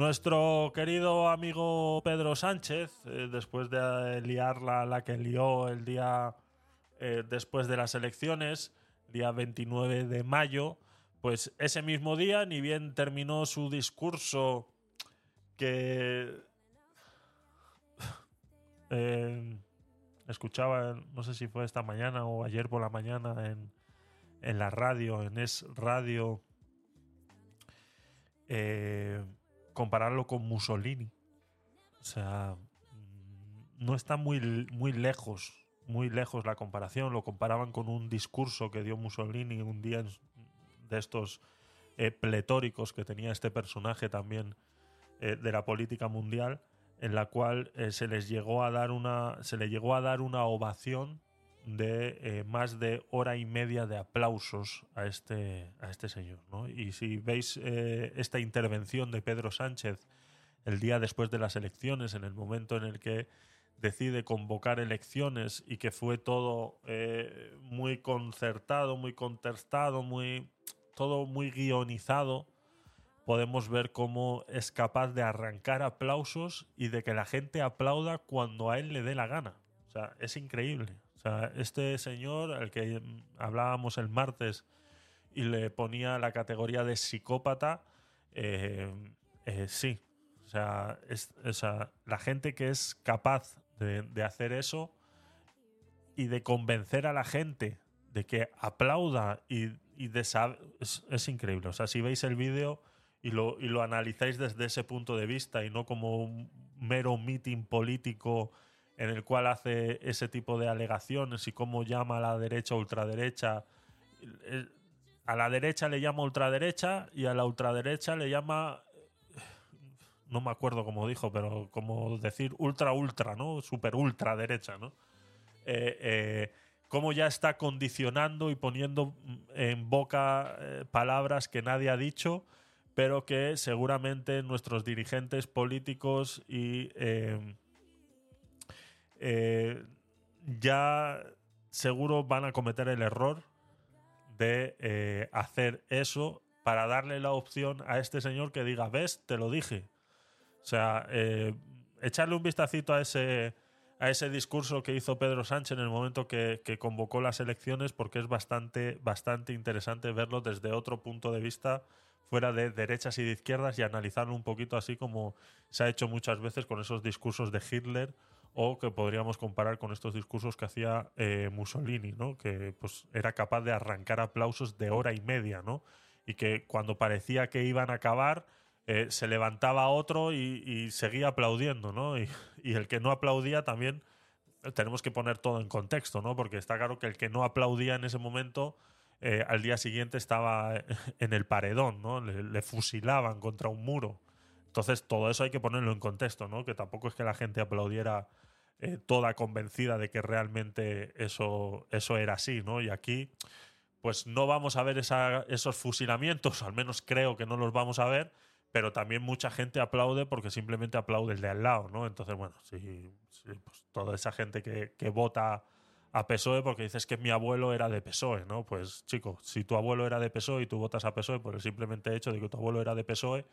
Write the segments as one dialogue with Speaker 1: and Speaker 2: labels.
Speaker 1: Nuestro querido amigo Pedro Sánchez, eh, después de liar la, la, que lió el día eh, después de las elecciones, día 29 de mayo, pues ese mismo día, ni bien terminó su discurso que eh, escuchaba, no sé si fue esta mañana o ayer por la mañana en, en la radio, en Es Radio, eh, compararlo con Mussolini. O sea, mm, no está muy, muy lejos, muy lejos la comparación. Lo comparaban con un discurso que dio Mussolini un día de estos eh, pletóricos que tenía este personaje también eh, de la política mundial, en la cual eh, se les llegó a dar una, se le llegó a dar una ovación de eh, más de hora y media de aplausos a este, a este señor. ¿no? Y si veis eh, esta intervención de Pedro Sánchez el día después de las elecciones, en el momento en el que decide convocar elecciones y que fue todo eh, muy concertado, muy contestado, muy, todo muy guionizado, podemos ver cómo es capaz de arrancar aplausos y de que la gente aplauda cuando a él le dé la gana. O sea, es increíble. O sea, este señor, al que hablábamos el martes y le ponía la categoría de psicópata, eh, eh, sí. O sea, es, o sea, la gente que es capaz de, de, hacer eso y de convencer a la gente de que aplauda y, y de es, es, increíble. O sea, si veis el vídeo y lo, y lo analizáis desde ese punto de vista y no como un mero meeting político en el cual hace ese tipo de alegaciones y cómo llama a la derecha ultraderecha. A la derecha le llama ultraderecha y a la ultraderecha le llama. No me acuerdo cómo dijo, pero como decir ultra ultra, ¿no? Super ultra derecha, ¿no? Eh, eh, cómo ya está condicionando y poniendo en boca eh, palabras que nadie ha dicho, pero que seguramente nuestros dirigentes políticos y eh, ya seguro van a cometer el error de eh, hacer eso para darle la opción a este señor que diga, ves, te lo dije. O sea, eh, echarle un vistacito a ese, a ese discurso que hizo Pedro Sánchez en el momento que, que, convocó las elecciones, porque es bastante, bastante interesante verlo desde otro punto de vista, fuera de derechas y de izquierdas, y analizarlo un poquito así como se ha hecho muchas veces con esos discursos de Hitler o que podríamos comparar con estos discursos que hacía eh, Mussolini, ¿no? que pues, era capaz de arrancar aplausos de hora y media, ¿no? y que cuando parecía que iban a acabar, eh, se levantaba otro y, seguía aplaudiendo, ¿no? Y, el que no aplaudía también tenemos que poner todo en contexto, ¿no? Porque está claro que el que no aplaudía en ese momento eh, al día siguiente estaba en el paredón, ¿no? Le, fusilaban contra un muro. Entonces todo eso hay que ponerlo en contexto, ¿no? Que tampoco es que la gente aplaudiera eh, toda convencida de que realmente eso, eso era así, ¿no? Y aquí, pues no vamos a ver esa, esos fusilamientos, al menos creo que no los vamos a ver, pero también mucha gente aplaude porque simplemente aplaude el de al lado, ¿no? Entonces, bueno, sí, sí pues toda esa gente que, que vota a PSOE porque dices que mi abuelo era de PSOE, ¿no? Pues chico, si tu abuelo era de PSOE y tú votas a PSOE por el simplemente hecho de que tu abuelo era de PSOE,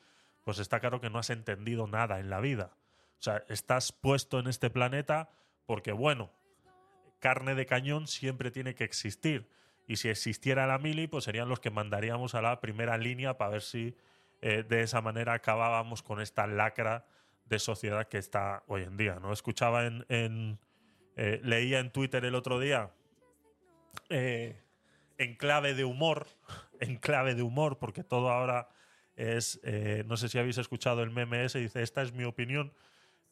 Speaker 1: pues está claro que no has entendido nada en la vida. O sea, estás puesto en este planeta porque, bueno, carne de cañón siempre tiene que existir. Y si existiera la mili, pues serían los que mandaríamos a la primera línea para ver si eh, de esa manera acabábamos con esta lacra de sociedad que está hoy en día. ¿no? Escuchaba en. eh, leía en Twitter el otro día. Eh, en clave de humor. En clave de humor, porque todo ahora es. Eh, no sé si habéis escuchado el meme ese, dice: Esta es mi opinión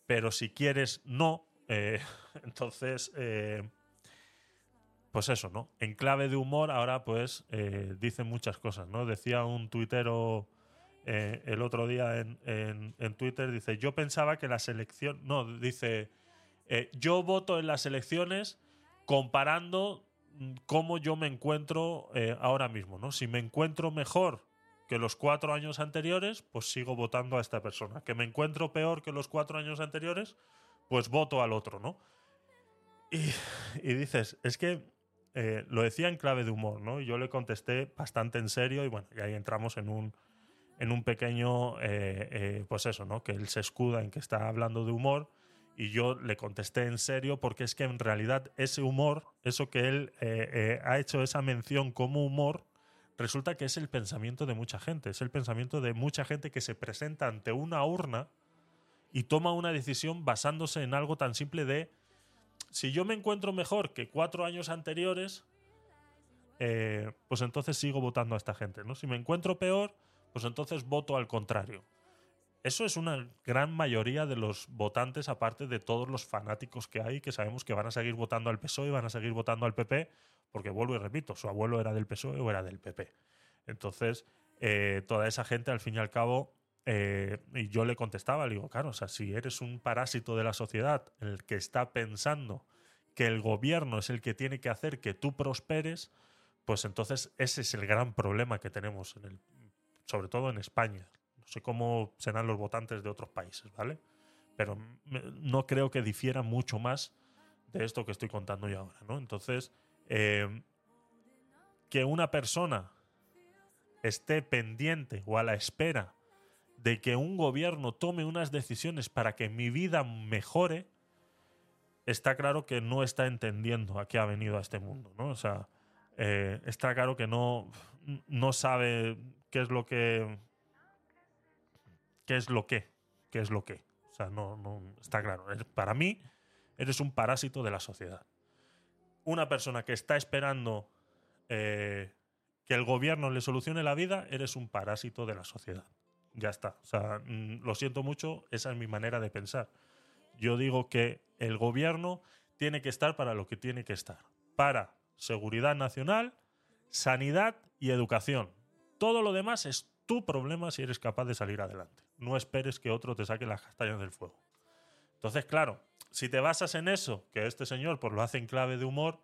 Speaker 1: pero si quieres no, eh, entonces, eh, pues eso, ¿no? En clave de humor ahora pues dicen muchas cosas, ¿no? Decía un tuitero el otro día en, en, en, Twitter, dice, yo pensaba que la selección, no, dice, yo voto en las elecciones comparando cómo yo me encuentro ahora mismo, ¿no? Si me encuentro mejor que los cuatro años anteriores, pues sigo votando a esta persona. Que me encuentro peor que los cuatro años anteriores, pues voto al otro, ¿no? Y, y dices, es que eh, lo decía en clave de humor, ¿no? Y yo le contesté bastante en serio y bueno, y ahí entramos en un, en un pequeño, eh, eh, pues eso, ¿no? Que él se escuda en que está hablando de humor y yo le contesté en serio porque es que en realidad ese humor, eso que él eh, ha hecho esa mención como humor, resulta que es el pensamiento de mucha gente, es el pensamiento de mucha gente que se presenta ante una urna y toma una decisión basándose en algo tan simple de si yo me encuentro mejor que cuatro años anteriores, pues entonces sigo votando a esta gente, ¿no? Si me encuentro peor, pues entonces voto al contrario. Eso es una gran mayoría de los votantes, aparte de todos los fanáticos que hay, que sabemos que van a seguir votando al PSOE y van a seguir votando al PP, porque vuelvo y repito, su abuelo era del PSOE o era del PP. Entonces, eh, toda esa gente, al fin y al cabo, eh, y yo le contestaba, le digo, claro, o sea, si eres un parásito de la sociedad, el que está pensando que el gobierno es el que tiene que hacer que tú prosperes, pues entonces ese es el gran problema que tenemos sobre todo en España. No sé cómo serán los votantes de otros países, ¿vale? Pero no creo que difiera mucho más de esto que estoy contando yo ahora, ¿no? Entonces, eh, que una persona esté pendiente o a la espera de que un gobierno tome unas decisiones para que mi vida mejore, está claro que no está entendiendo a qué ha venido a este mundo, ¿no? O sea, eh, está claro que no, no sabe qué es lo que. ¿Qué es lo que? ¿Qué es lo que? O sea, no, no está claro. Para mí, eres un parásito de la sociedad. Una persona que está esperando eh, que el gobierno le solucione la vida, eres un parásito de la sociedad. Ya está. O sea, mm, lo siento mucho, esa es mi manera de pensar. Yo digo que el gobierno tiene que estar para lo que tiene que estar. Para seguridad nacional, sanidad y educación. Todo lo demás es tu problema si eres capaz de salir adelante. No esperes que otro te saque las castañas del fuego. Entonces, claro, si te basas en eso, que este señor pues, lo hace en clave de humor,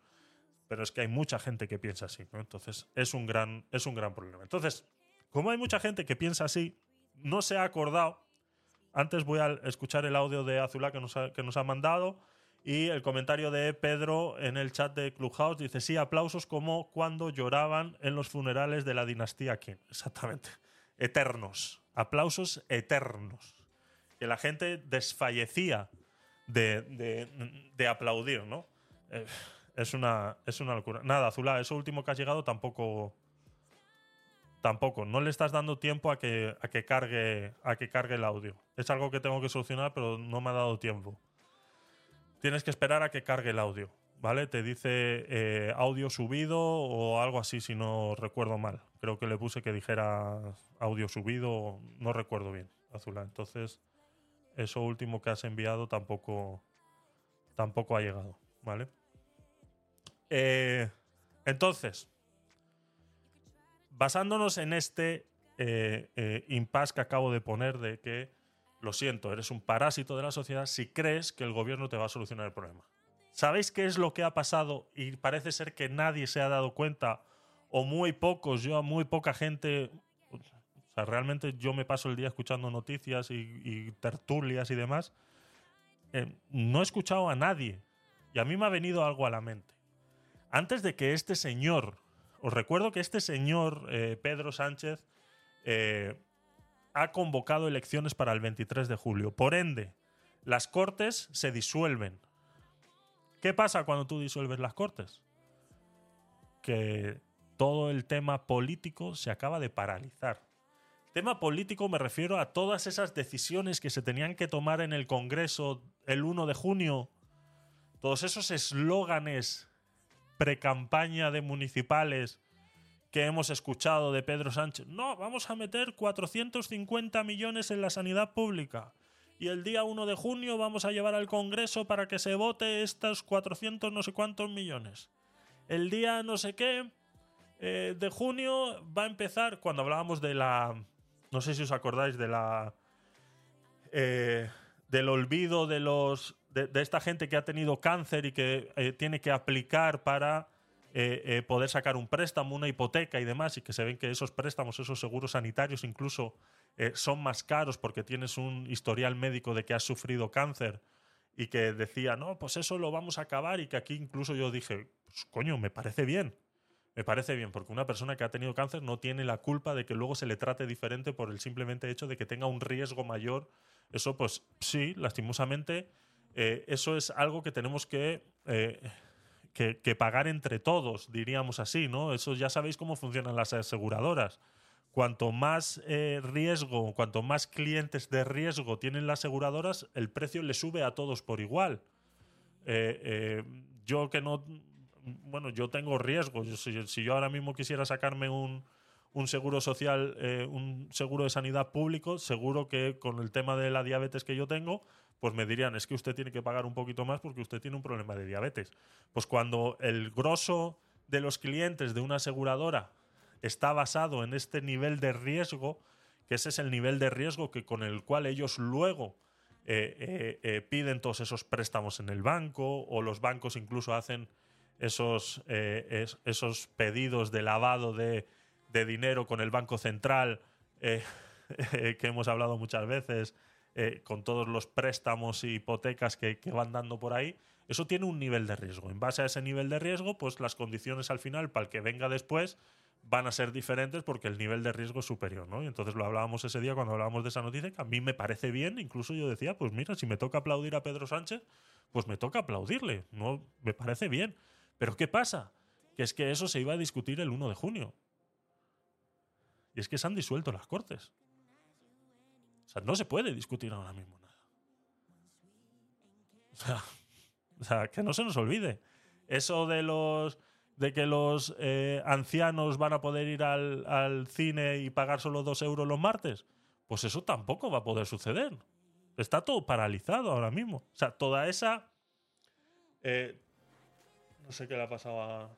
Speaker 1: pero es que hay mucha gente que piensa así. Entonces, es un gran, es un gran problema. Entonces, como hay mucha gente que piensa así, no se ha acordado. Antes voy a escuchar el audio de Azulá que nos que nos ha mandado y el comentario de Pedro en el chat de Clubhouse dice, sí, aplausos como cuando lloraban en los funerales de la dinastía King. Exactamente. Eternos. Aplausos eternos. Que la gente desfallecía de, aplaudir, ¿no? Eh, es, una, es una locura. Nada, Azulá, eso último que has llegado tampoco... Tampoco. No le estás dando tiempo a que, a que, cargue, a que cargue el audio. Es algo que tengo que solucionar, pero no me ha dado tiempo tienes que esperar a que cargue el audio, ¿vale? Te dice eh, audio subido o algo así, si no recuerdo mal. Creo que le puse que dijera audio subido, no recuerdo bien, Azula. Entonces, eso último que has enviado tampoco, tampoco ha llegado, ¿vale? Eh, entonces, basándonos en este eh, impasse que acabo de poner de que lo siento, eres un parásito de la sociedad si crees que el gobierno te va a solucionar el problema. ¿Sabéis qué es lo que ha pasado? Y parece ser que nadie se ha dado cuenta, o muy pocos, yo a muy poca gente. O sea, realmente yo me paso el día escuchando noticias y, tertulias y demás. Eh, no he escuchado a nadie. Y a mí me ha venido algo a la mente. Antes de que este señor, os recuerdo que este señor, eh, Pedro Sánchez, eh, ha convocado elecciones para el 23 de julio. Por ende, las cortes se disuelven. ¿Qué pasa cuando tú disuelves las cortes? Que todo el tema político se acaba de paralizar. Tema político me refiero a todas esas decisiones que se tenían que tomar en el Congreso el 1 de junio, todos esos eslóganes pre-campaña de municipales que hemos escuchado de Pedro Sánchez. No, vamos a meter 450 millones en la sanidad pública. Y el día 1 de junio vamos a llevar al Congreso para que se vote estos 400 no sé cuántos millones. El día no sé qué eh, de junio va a empezar, cuando hablábamos de la... No sé si os acordáis de la... Eh, del olvido de los de, esta gente que ha tenido cáncer y que eh, tiene que aplicar para poder sacar un préstamo, una hipoteca y demás, y que se ven que esos préstamos, esos seguros sanitarios incluso eh, son más caros porque tienes un historial médico de que has sufrido cáncer y que decía, no, pues eso lo vamos a acabar y que aquí incluso yo dije, pues coño, me parece bien. Me parece bien, porque una persona que ha tenido cáncer no tiene la culpa de que luego se le trate diferente por el simplemente hecho de que tenga un riesgo mayor. Eso, pues sí, lastimosamente, eh, eso es algo que tenemos eh, que, que pagar entre todos, diríamos así, ¿no? Eso ya sabéis cómo funcionan las aseguradoras cuanto más eh, riesgo, cuanto más clientes de riesgo tienen las aseguradoras, el precio le sube a todos por igual. Eh, eh, yo que no, bueno, yo tengo riesgo. si, yo ahora mismo quisiera sacarme un, un seguro social, un seguro de sanidad público, seguro que con el tema de la diabetes que yo tengo, pues me dirían, es que usted tiene que pagar un poquito más porque usted tiene un problema de diabetes. Pues cuando el grosso de los clientes de una aseguradora está basado en este nivel de riesgo, que ese es el nivel de riesgo que con el cual ellos luego eh, eh, eh, piden todos esos préstamos en el banco o los bancos incluso hacen esos, esos pedidos de lavado de, dinero con el Banco Central que hemos hablado muchas veces, con todos los préstamos y hipotecas que, que van dando por ahí. Eso tiene un nivel de riesgo. En base a ese nivel de riesgo, pues las condiciones al final para el que venga después van a ser diferentes porque el nivel de riesgo es superior, ¿no? Y entonces lo hablábamos ese día cuando hablábamos de esa noticia, que a mí me parece bien, incluso yo decía, pues mira, si me toca aplaudir a Pedro Sánchez, pues me toca aplaudirle, no me parece bien. Pero ¿qué pasa? Que es que eso se iba a discutir el 1 de junio. Y es que se han disuelto las Cortes. O sea, no se puede discutir ahora mismo nada. O sea, o sea que no se nos olvide. Eso de los de que los eh, ancianos van a poder ir al, cine y pagar solo dos euros los martes, pues eso tampoco va a poder suceder. Está todo paralizado ahora mismo. O sea, toda esa... Eh, no sé qué le ha pasado a...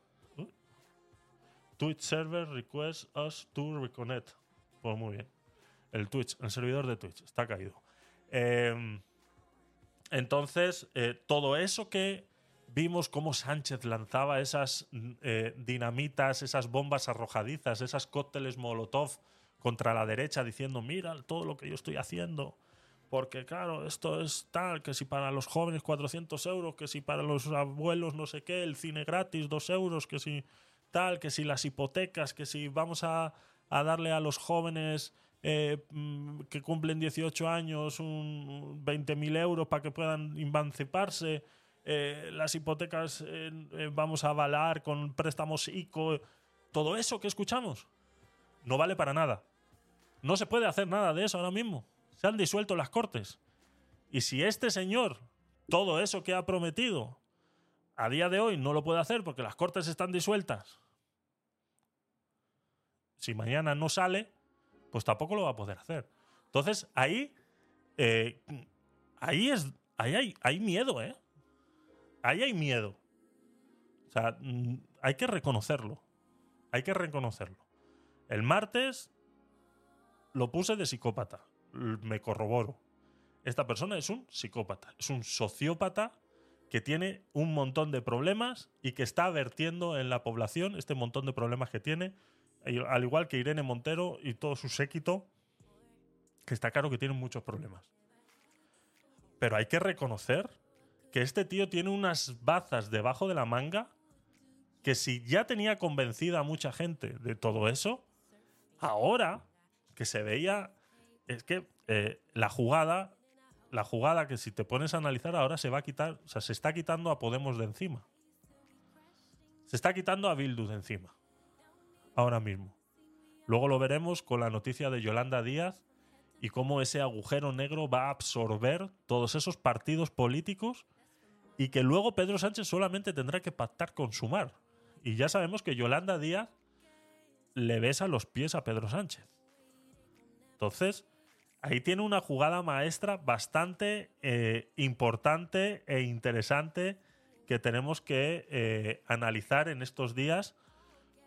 Speaker 1: Twitch server request us to reconnect. Pues muy bien. El Twitch, el servidor de Twitch, está caído. Em, entonces, eh, todo eso que vimos cómo Sánchez lanzaba esas eh, dinamitas, esas bombas arrojadizas, esas cócteles Molotov contra la derecha, diciendo, mira todo lo que yo estoy haciendo. Porque claro, esto es tal, que si para los jóvenes 400 euros, que si para los abuelos no sé qué, el cine gratis 2 euros, que si tal, que si las hipotecas, que si vamos a, darle a los jóvenes eh, mm, que cumplen 18 años un 20.000 euros para que puedan emanciparse eh, las hipotecas eh, eh, vamos a avalar con préstamos ICO, todo eso que escuchamos no vale para nada. No se puede hacer nada de eso ahora mismo. Se han disuelto las cortes. Y si este señor, todo eso que ha prometido, a día de hoy no lo puede hacer porque las cortes están disueltas, si mañana no sale, pues tampoco lo va a poder hacer. Entonces ahí, ahí es, ahí hay, hay miedo, ¿eh? Ahí hay miedo. O sea, mm, hay que reconocerlo. Hay que reconocerlo. El martes lo puse de psicópata. Me corroboro. Esta persona es un psicópata. Es un sociópata que tiene un montón de problemas y que está vertiendo en la población este montón de problemas que tiene. Al igual que Irene Montero y todo su séquito, que está claro que tienen muchos problemas. Pero hay que reconocer que este tío tiene unas bazas debajo de la manga que si ya tenía convencida a mucha gente de todo eso, ahora que se veía, es que eh, la jugada, la jugada que si te pones a analizar ahora se va a quitar, o sea, se está quitando a Podemos de encima. Se está quitando a Bildu de encima. Ahora mismo. Luego lo veremos con la noticia de Yolanda Díaz y cómo ese agujero negro va a absorber todos esos partidos políticos y que luego Pedro Sánchez solamente tendrá que pactar con Sumar. Y ya sabemos que Yolanda Díaz le besa los pies a Pedro Sánchez. Entonces, ahí tiene una jugada maestra bastante eh, importante e interesante que tenemos que eh, analizar en estos días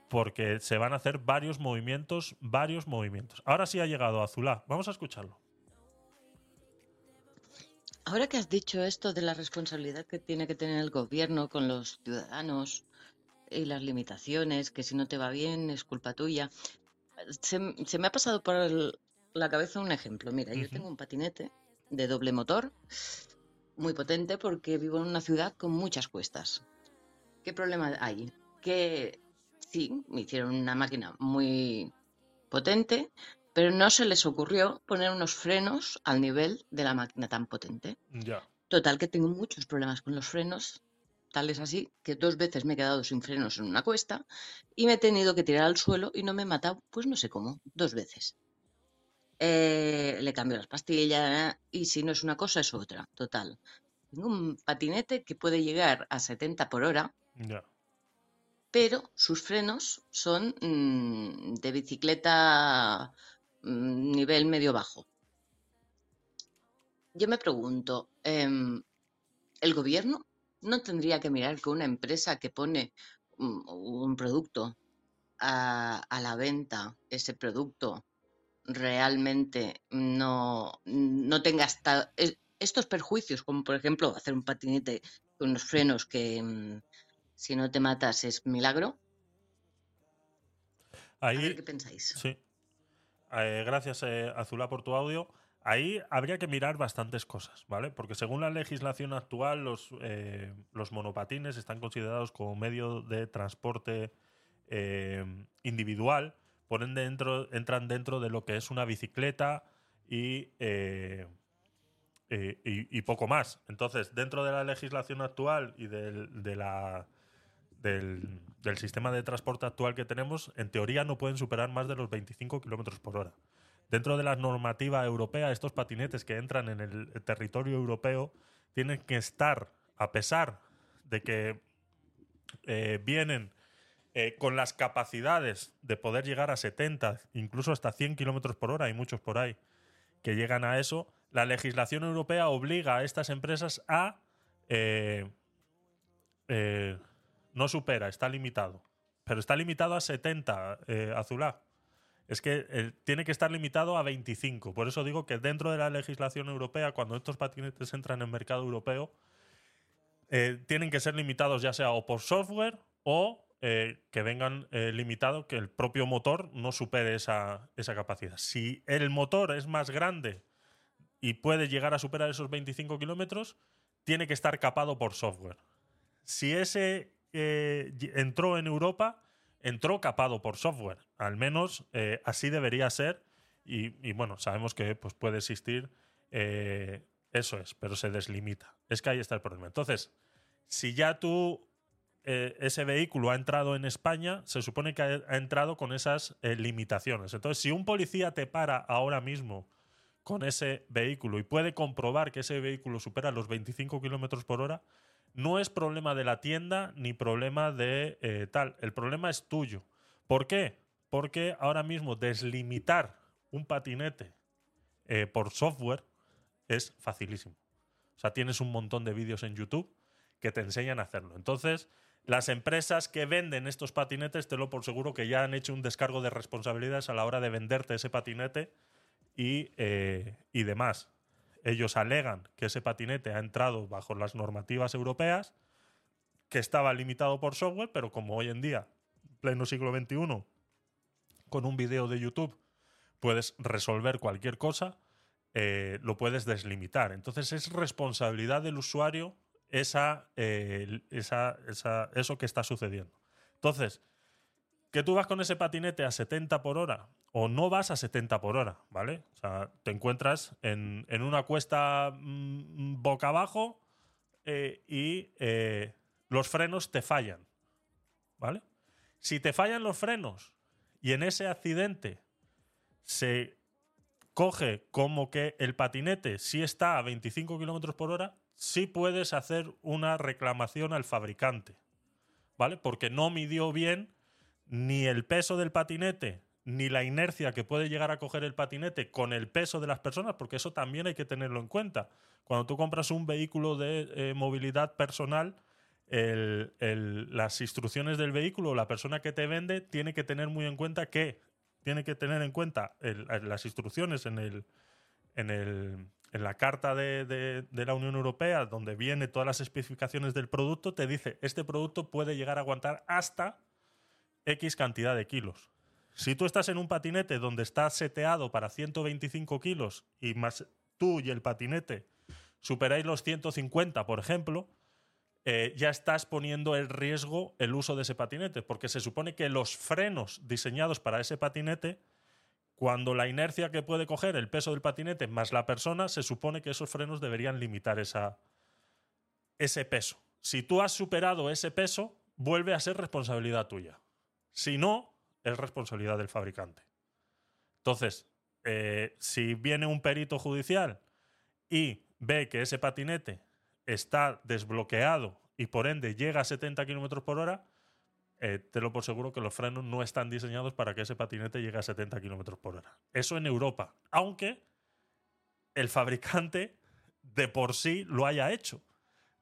Speaker 1: porque se van a hacer varios movimientos, varios movimientos. Ahora sí ha llegado Azulá. Vamos a escucharlo.
Speaker 2: Ahora que has dicho esto de la responsabilidad que tiene que tener el gobierno con los ciudadanos y las limitaciones, que si no te va bien es culpa tuya, se, me ha pasado por la cabeza un ejemplo. Mira, yo tengo un patinete de doble motor, muy potente porque vivo en una ciudad con muchas cuestas. ¿Qué problema hay? Que sí, me hicieron una máquina muy potente, pero no se les ocurrió poner unos frenos al nivel de la máquina tan potente.
Speaker 1: Ya.
Speaker 2: Total, que tengo muchos problemas con los frenos, tal es así que dos veces me he quedado sin frenos en una cuesta y me he tenido que tirar al suelo y no me he matado, pues no sé cómo, dos veces. Eh, le cambio las pastillas y si no es una cosa es otra, total. Tengo un patinete que puede llegar a 70 por hora,
Speaker 1: Ya.
Speaker 2: pero sus frenos son mm, de bicicleta mm, nivel medio-bajo. Yo me pregunto, em, ¿el gobierno no tendría que mirar que una empresa que pone un, un producto a, a la venta, ese producto realmente no, no tenga hasta estos perjuicios, como por ejemplo hacer un patinete con unos frenos que mm, si no te matas es milagro? A ver
Speaker 1: Ahí,
Speaker 2: qué pensáis.
Speaker 1: sí. Eh, gracias, eh, Azulá, por tu audio. Ahí habría que mirar bastantes cosas, ¿vale? Porque según la legislación actual, los, eh, los monopatines están considerados como medio de transporte eh, individual, ponen dentro, entran dentro de lo que es una bicicleta y, y, poco más. Entonces, dentro de la legislación actual y del, de la, del, sistema de transporte actual que tenemos, en teoría no pueden superar más de los 25 kilómetros por hora. Dentro de la normativa europea, estos patinetes que entran en el territorio europeo tienen que estar, a pesar de que eh, vienen eh, con las capacidades de poder llegar a 70, incluso hasta 100 kilómetros por hora, hay muchos por ahí que llegan a eso, la legislación europea obliga a estas empresas a... eh, no supera, está limitado. Pero está limitado a 70, eh, Azulá. Es que eh, tiene que estar limitado a 25. Por eso digo que dentro de la legislación europea, cuando estos patinetes entran en el mercado europeo, eh, tienen que ser limitados ya sea o por software o que vengan eh, limitados, que el propio motor no supere esa, esa capacidad. Si el motor es más grande y puede llegar a superar esos 25 kilómetros, tiene que estar capado por software. Si ese entró en Europa, entró capado por software. Al menos eh, así debería ser. Y, bueno, sabemos que pues, puede existir. eh, eso es, pero se deslimita. Es que ahí está el problema. Entonces, si ya tú eh, ese vehículo ha entrado en España, se supone que ha, entrado con esas limitaciones. Entonces, si un policía te para ahora mismo con ese vehículo y puede comprobar que ese vehículo supera los 25 kilómetros por hora, no es problema de la tienda ni problema de eh, tal. El problema es tuyo. ¿Por qué? Porque ahora mismo deslimitar un patinete eh, por software es facilísimo. O sea, tienes un montón de vídeos en YouTube que te enseñan a hacerlo. Entonces, las empresas que venden estos patinetes, te lo por seguro que ya han hecho un descargo de responsabilidades a la hora de venderte ese patinete y, eh, y demás. Ellos alegan que ese patinete ha entrado bajo las normativas europeas, que estaba limitado por software, pero como hoy en día, pleno siglo XXI, con un video de YouTube puedes resolver cualquier cosa, eh, lo puedes deslimitar. Entonces es responsabilidad del usuario esa, eh, eso que está sucediendo. Entonces, que tú vas con ese patinete a 70 por hora o no vas a 70 por hora, ¿vale? O sea, te encuentras en, en una cuesta mm, boca abajo eh, y eh, los frenos te fallan, ¿vale? Si te fallan los frenos y en ese accidente se coge como que el patinete sí está a 25 kilómetros por hora, sí puedes hacer una reclamación al fabricante, ¿vale? Porque no midió bien ni el peso del patinete, ni la inercia que puede llegar a coger el patinete con el peso de las personas, porque eso también hay que tenerlo en cuenta. Cuando tú compras un vehículo de eh, movilidad personal, las instrucciones del vehículo, la persona que te vende, tiene que tener muy en cuenta que tiene que tener en cuenta las instrucciones en el, en, el, en la carta de, de- de la Unión Europea, donde viene todas las especificaciones del producto, te dice, este producto puede llegar a aguantar hasta X cantidad de kilos. Si tú estás en un patinete donde está seteado para 125 kilos y más tú y el patinete superáis los 150, por ejemplo, eh, ya estás poniendo en riesgo el uso de ese patinete, porque se supone que los frenos diseñados para ese patinete, cuando la inercia que puede coger el peso del patinete más la persona, se supone que esos frenos deberían limitar esa, ese peso. Si tú has superado ese peso, vuelve a ser responsabilidad tuya. Si no, es responsabilidad del fabricante. Entonces, eh, si viene un perito judicial y ve que ese patinete está desbloqueado y por ende llega a 70 km por hora, eh, te lo por seguro que los frenos no están diseñados para que ese patinete llegue a 70 km por hora. Eso en Europa, aunque el fabricante de por sí lo haya hecho.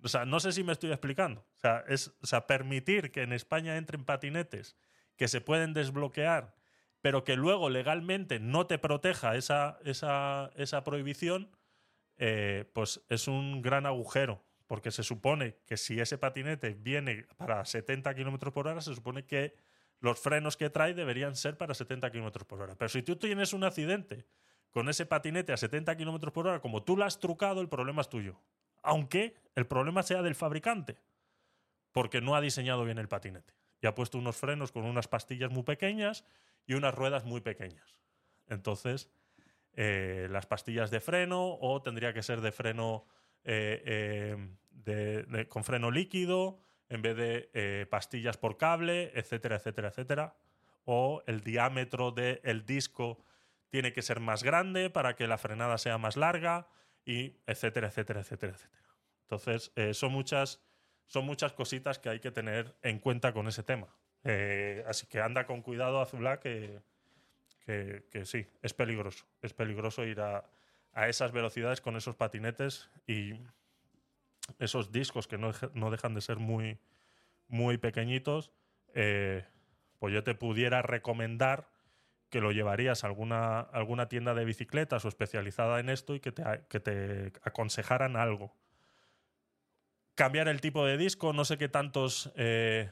Speaker 1: O sea, no sé si me estoy explicando. O sea, es, o sea, permitir que en España entren patinetes que se pueden desbloquear, pero que luego legalmente no te proteja esa, esa, esa prohibición, eh, pues es un gran agujero, porque se supone que si ese patinete viene para 70 km por hora, se supone que los frenos que trae deberían ser para 70 km por hora. Pero si tú tienes un accidente con ese patinete a 70 km por hora, como tú lo has trucado, el problema es tuyo. Aunque el problema sea del fabricante, porque no ha diseñado bien el patinete. Y ha puesto unos frenos con unas pastillas muy pequeñas y unas ruedas muy pequeñas. Entonces, eh, las pastillas de freno o tendría que ser de freno eh, eh, con freno líquido en vez de pastillas por cable, etcétera, etcétera, etcétera. O el diámetro del disco tiene que ser más grande para que la frenada sea más larga y etcétera, etcétera, etcétera, etcétera. Entonces, son, muchas, son muchas cositas que hay que tener en cuenta con ese tema. así que anda con cuidado, Azulá, que, que, sí, es peligroso. Es peligroso ir a, esas velocidades con esos patinetes y esos discos que no, dejan de ser muy, muy pequeñitos. Eh, pues yo te pudiera recomendar que lo llevarías a alguna, alguna tienda de bicicletas o especializada en esto y que te, que te aconsejaran algo. Cambiar el tipo de disco, no sé qué tantos eh,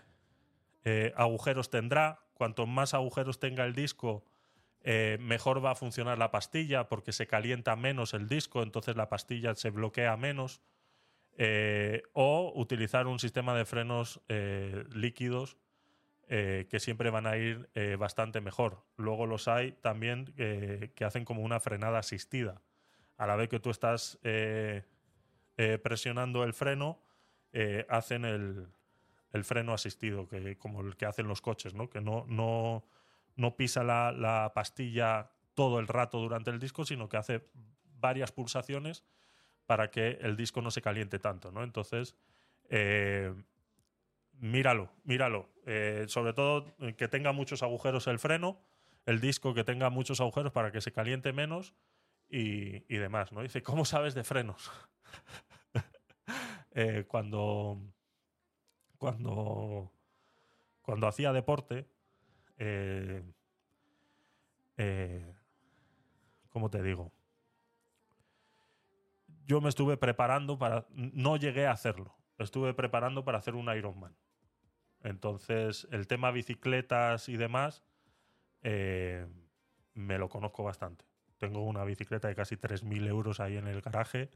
Speaker 1: eh, agujeros tendrá. Cuanto más agujeros tenga el disco, eh, mejor va a funcionar la pastilla porque se calienta menos el disco, entonces la pastilla se bloquea menos. O utilizar un sistema de frenos líquidos que siempre van a ir bastante mejor. Luego los hay también que hacen como una frenada asistida. A la vez que tú estás presionando el freno, hacen el, el, freno asistido, que, como el que hacen los coches, ¿no? que no, no no pisa la, pastilla todo el rato durante el disco, sino que hace varias pulsaciones para que el disco no se caliente tanto, ¿no? Entonces, eh, míralo, míralo. Eh, sobre todo eh, que tenga muchos agujeros el freno, el disco que tenga muchos agujeros para que se caliente menos y, y demás, ¿no? Dice, ¿cómo sabes de frenos? cuando, cuando, cuando hacía deporte, eh, eh, ¿cómo te digo? Yo me estuve preparando para, no llegué a hacerlo, estuve preparando para hacer un Ironman. Entonces, el tema bicicletas y demás, eh, me lo conozco bastante. Tengo una bicicleta de casi 3.000 euros ahí en el garaje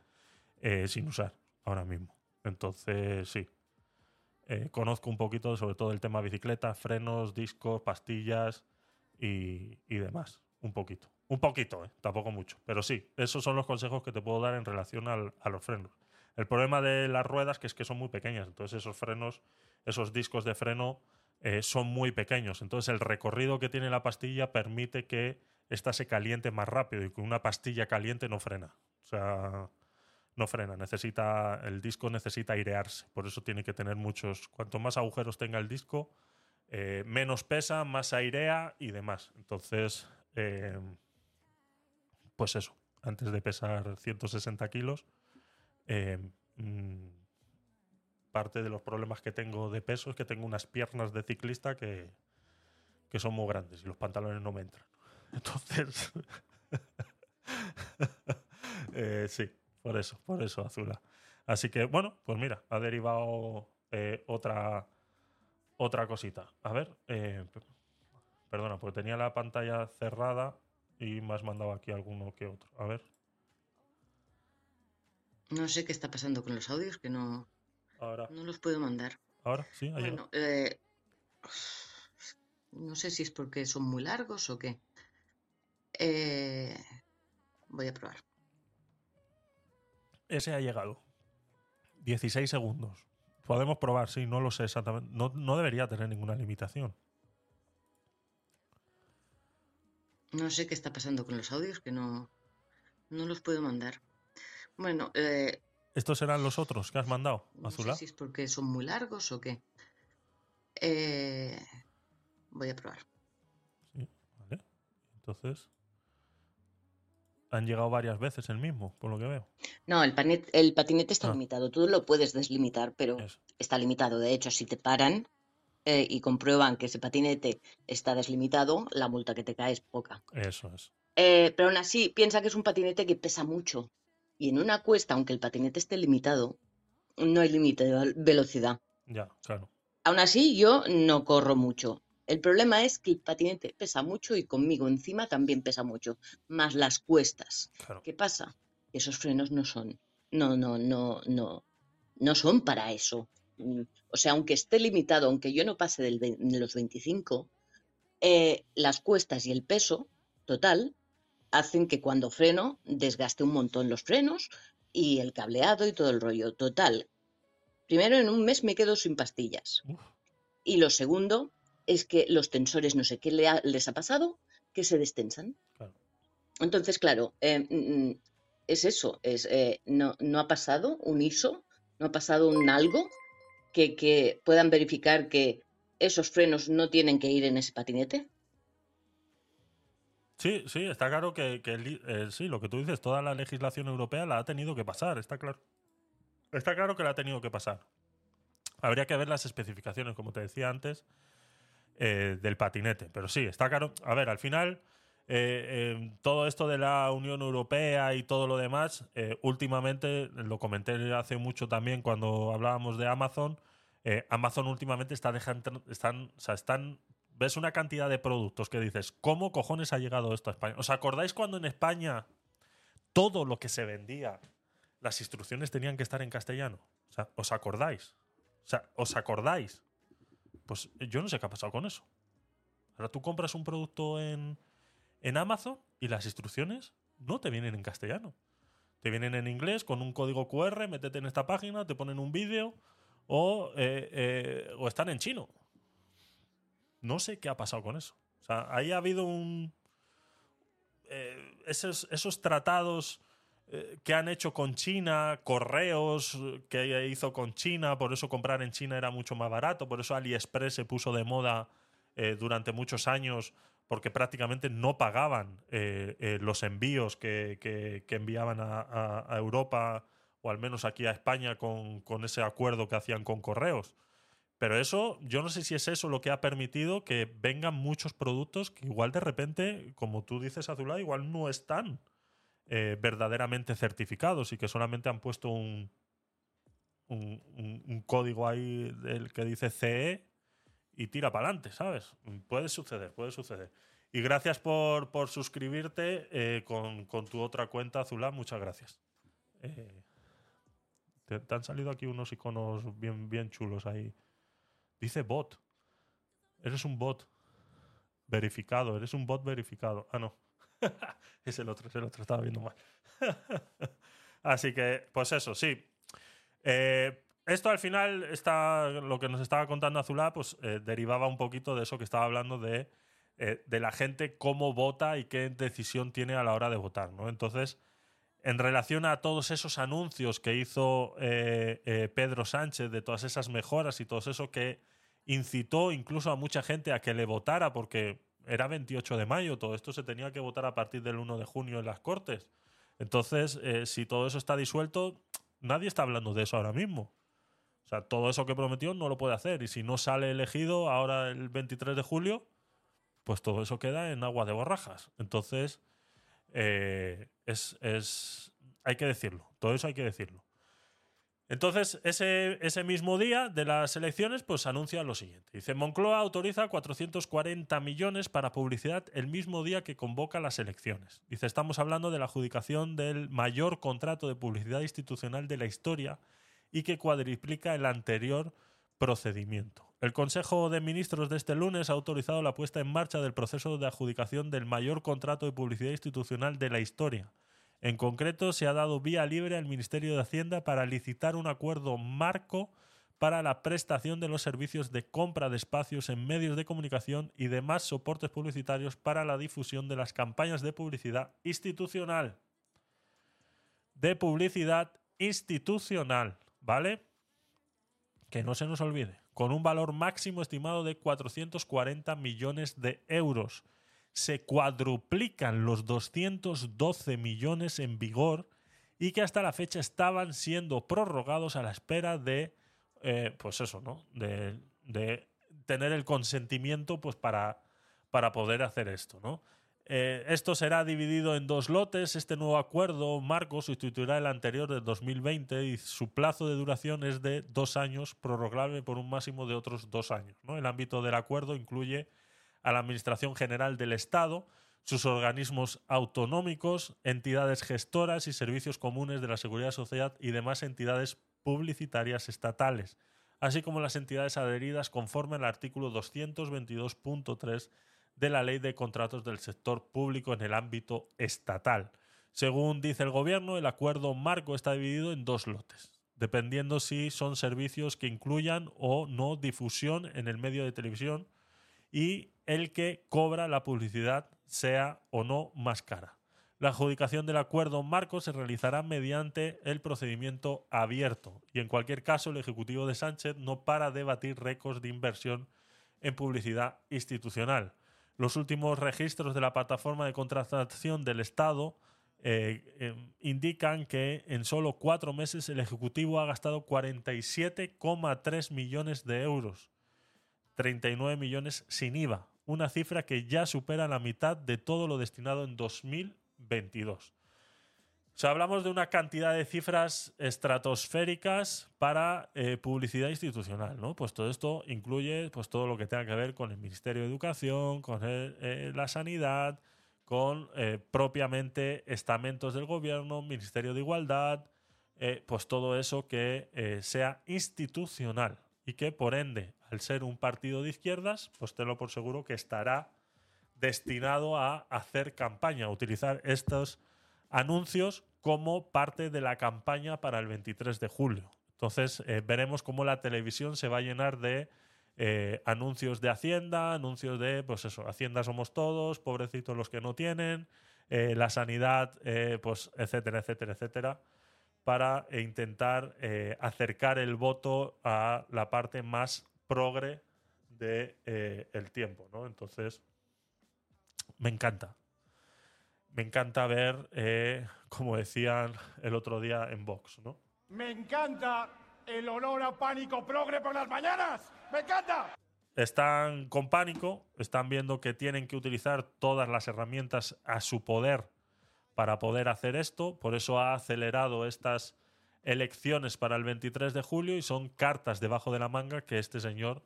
Speaker 1: sin usar ahora mismo. Entonces, sí, eh, conozco un poquito sobre todo el tema bicicleta, frenos, discos, pastillas y, demás. Un poquito. Un poquito, ¿eh? tampoco mucho. Pero sí, esos son los consejos que te puedo dar en relación a los frenos. El problema de las ruedas que es que son muy pequeñas. Entonces esos frenos, esos discos de freno eh, son muy pequeños. Entonces el recorrido que tiene la pastilla permite que ésta se caliente más rápido y que una pastilla caliente no frena. O sea, no frena, necesita, el disco necesita airearse, por eso tiene que tener muchos, cuanto más agujeros tenga el disco, eh, menos pesa, más airea y demás. Entonces, eh, pues eso, antes de pesar 160 kilos, eh, mm, parte de los problemas que tengo de peso es que tengo unas piernas de ciclista que, que son muy grandes y los pantalones no me entran. Entonces, sí, por eso, por eso, Azula. Así que, bueno, pues mira, ha derivado eh, otra, otra cosita. A ver, eh, perdona, porque tenía la pantalla cerrada y me has mandado aquí alguno que otro. A ver.
Speaker 2: No sé qué está pasando con los audios, que no,
Speaker 1: Ahora.
Speaker 2: No los puedo mandar.
Speaker 1: Ahora, sí, llegado.
Speaker 2: Bueno, eh, no sé si es porque son muy largos o qué. Eh, voy a probar.
Speaker 1: Ese ha llegado. 16 segundos. Podemos probar, sí, no lo sé exactamente. No, no debería tener ninguna limitación.
Speaker 2: No sé qué está pasando con los audios, que no, no los puedo mandar. Bueno, eh,
Speaker 1: ¿Estos serán los otros que has mandado,
Speaker 2: no sé si es porque son muy largos o qué. Eh, voy a probar.
Speaker 1: Sí, vale. Entonces. Han llegado varias veces el mismo, por lo que veo.
Speaker 2: No, el, panet- el patinete está
Speaker 1: Ah.
Speaker 2: limitado. Tú lo puedes deslimitar, pero está limitado. De hecho, si te paran eh, y comprueban que ese patinete está deslimitado, la multa que te cae es poca.
Speaker 1: Eso es.
Speaker 2: Eh, pero aún así, piensa que es un patinete que pesa mucho. Y en una cuesta, aunque el patinete esté limitado, no hay límite de vel- velocidad.
Speaker 1: Ya, claro.
Speaker 2: Aún así, yo no corro mucho. El problema es que el patinete pesa mucho y conmigo encima también pesa mucho, más las cuestas.
Speaker 1: claro.
Speaker 2: ¿Qué pasa? Esos frenos no son, no, no, no, no, no son para eso. Mm, O sea, aunque esté limitado, aunque yo no pase del de los 25, eh, las cuestas y el peso total hacen que cuando freno desgaste un montón los frenos y el cableado y todo el rollo. Total. Primero, en un mes me quedo sin pastillas.
Speaker 1: Uf,
Speaker 2: Y lo segundo es que los tensores, no sé qué le ha- les ha pasado, que se destensan.
Speaker 1: claro.
Speaker 2: Entonces, claro, eh, mm, mm, es eso, es, eh, no, no ha pasado un ISO, no ha pasado un algo que, que puedan verificar que esos frenos no tienen que ir en ese patinete.
Speaker 1: Sí, sí, está claro que, que el- eh, sí, lo que tú dices, toda la legislación europea la ha tenido que pasar, está claro. Está claro que la ha tenido que pasar. Habría que ver las especificaciones, como te decía antes, eh, del patinete. Pero sí, está claro. A ver, al final, eh, eh, todo esto de la Unión Europea y todo lo demás, últimamente, lo comenté hace mucho también cuando hablábamos de Amazon, Amazon últimamente está dejando, están, o sea, están, ves una cantidad de productos que dices, ¿cómo cojones ha llegado esto a España? ¿Os acordáis cuando en España todo lo que se vendía, las instrucciones tenían que estar en castellano? ¿os acordáis? O sea, ¿os acordáis? Pues yo no sé qué ha pasado con eso. Ahora tú compras un producto en, en Amazon y las instrucciones no te vienen en castellano. Te vienen en inglés con un código QR, métete en esta página, te ponen un vídeo o, eh, eh, o están en chino. No sé qué ha pasado con eso. O sea, ahí ha habido un... eh, esos, esos tratados que han hecho con China, correos eh, que hizo con China, por eso comprar en China era mucho más barato, por eso AliExpress se puso de moda eh, durante muchos años porque prácticamente no pagaban eh, eh, los envíos que, que- enviaban a, a- a Europa o al menos aquí a España con, con ese acuerdo que hacían con correos. Pero eso, yo no sé si es eso lo que ha permitido que vengan muchos productos que igual de repente, como tú dices, Azulá, igual no están eh, verdaderamente certificados y que solamente han puesto un, un, un- código ahí del que dice CE y tira para adelante, ¿sabes? Puede suceder, puede suceder. Y gracias por, por suscribirte eh, con, con tu otra cuenta, Azulá, muchas gracias. Eh, te, te han salido aquí unos iconos bien, bien chulos ahí. Dice bot. Eres un bot. Verificado, eres un bot verificado. Ah, no. es el otro, es el otro, estaba viendo mal. Así que, pues eso, sí. Eh, esto al final, está, lo que nos estaba contando Azulá, pues eh, derivaba un poquito de eso que estaba hablando de, eh, de la gente, cómo vota y qué decisión tiene a la hora de votar, ¿no? Entonces, en relación a todos esos anuncios que hizo Pedro Sánchez de todas esas mejoras y todo eso que incitó incluso a mucha gente a que le votara porque era 28 de mayo, todo esto se tenía que votar a partir del 1 de junio en las Cortes. Entonces, eh, si todo eso está disuelto, nadie está hablando de eso ahora mismo. O sea, todo eso que prometió no lo puede hacer. Y si no sale elegido ahora el 23 de julio, pues todo eso queda en agua de borrajas. Entonces, eh, es, es- hay que decirlo. Todo eso hay que decirlo. Entonces, ese, ese mismo día de las elecciones, pues anuncia lo siguiente. Dice, Moncloa autoriza 440 millones para publicidad el mismo día que convoca las elecciones. Dice, estamos hablando de la adjudicación del mayor contrato de publicidad institucional de la historia y que cuadriplica el anterior procedimiento. El Consejo de Ministros de este lunes ha autorizado la puesta en marcha del proceso de adjudicación del mayor contrato de publicidad institucional de la historia. En concreto, se ha dado vía libre al Ministerio de Hacienda para licitar un acuerdo marco para la prestación de los servicios de compra de espacios en medios de comunicación y demás soportes publicitarios para la difusión de las campañas de publicidad institucional. De publicidad institucional, ¿vale? Que no se nos olvide con un valor máximo estimado de 440 millones de euros. Se cuadruplican los 212 millones en vigor y que hasta la fecha estaban siendo prorrogados a la espera de, eh, pues eso, ¿no? De, tener el consentimiento pues para, para poder hacer esto, ¿no? Eh, esto será dividido en dos lotes. Este nuevo acuerdo marco sustituirá el anterior de 2020 y su plazo de duración es de dos años, prorrogable por un máximo de otros dos años. ¿no? El ámbito del acuerdo incluye a la Administración General del Estado, sus organismos autonómicos, entidades gestoras y servicios comunes de la Seguridad Social y demás entidades publicitarias estatales, así como las entidades adheridas conforme al artículo 222.3 de la ley de contratos del sector público en el ámbito estatal. Según dice el gobierno, el acuerdo marco está dividido en dos lotes, dependiendo si son servicios que incluyan o no difusión en el medio de televisión y el que cobra la publicidad sea o no más cara. La adjudicación del acuerdo marco se realizará mediante el procedimiento abierto y en cualquier caso el Ejecutivo de Sánchez no para de batir récords de inversión en publicidad institucional. Los últimos registros de la plataforma de contratación del Estado eh, em, indican que en solo cuatro meses el Ejecutivo ha gastado 47,3 millones de euros, 39 millones sin IVA, una cifra que ya supera la mitad de todo lo destinado en 2022. O sea, hablamos de una cantidad de cifras estratosféricas para eh, publicidad institucional, ¿no? Pues todo esto incluye pues, todo lo que tenga que ver con el Ministerio de Educación, con eh, la Sanidad, con eh, propiamente estamentos del gobierno, Ministerio de Igualdad, pues todo eso que sea institucional y que por ende, al ser un partido de izquierdas, pues tenlo por seguro que estará destinado a hacer campaña, a utilizar estos anuncios como parte de la campaña para el 23 de julio. Entonces eh, veremos cómo la televisión se va a llenar de eh, anuncios de Hacienda, anuncios de, pues eso, Hacienda somos todos, pobrecitos los que no tienen, eh, la sanidad, pues etcétera, etcétera, etcétera, para intentar acercar el voto a la parte más progre del de, el tiempo, ¿no? Entonces, me encanta, me encanta ver, eh, como decían el otro día en Vox, ¿no?
Speaker 3: Me encanta el olor a pánico progre por las mañanas. ¡Me encanta!
Speaker 1: Están con pánico, están viendo que tienen que utilizar todas las herramientas a su poder para poder hacer esto, por eso ha acelerado estas elecciones para el 23 de julio y son cartas debajo de la manga que este señor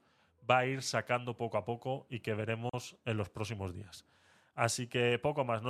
Speaker 1: va a ir sacando poco a poco y que veremos en los próximos días. Así que poco más.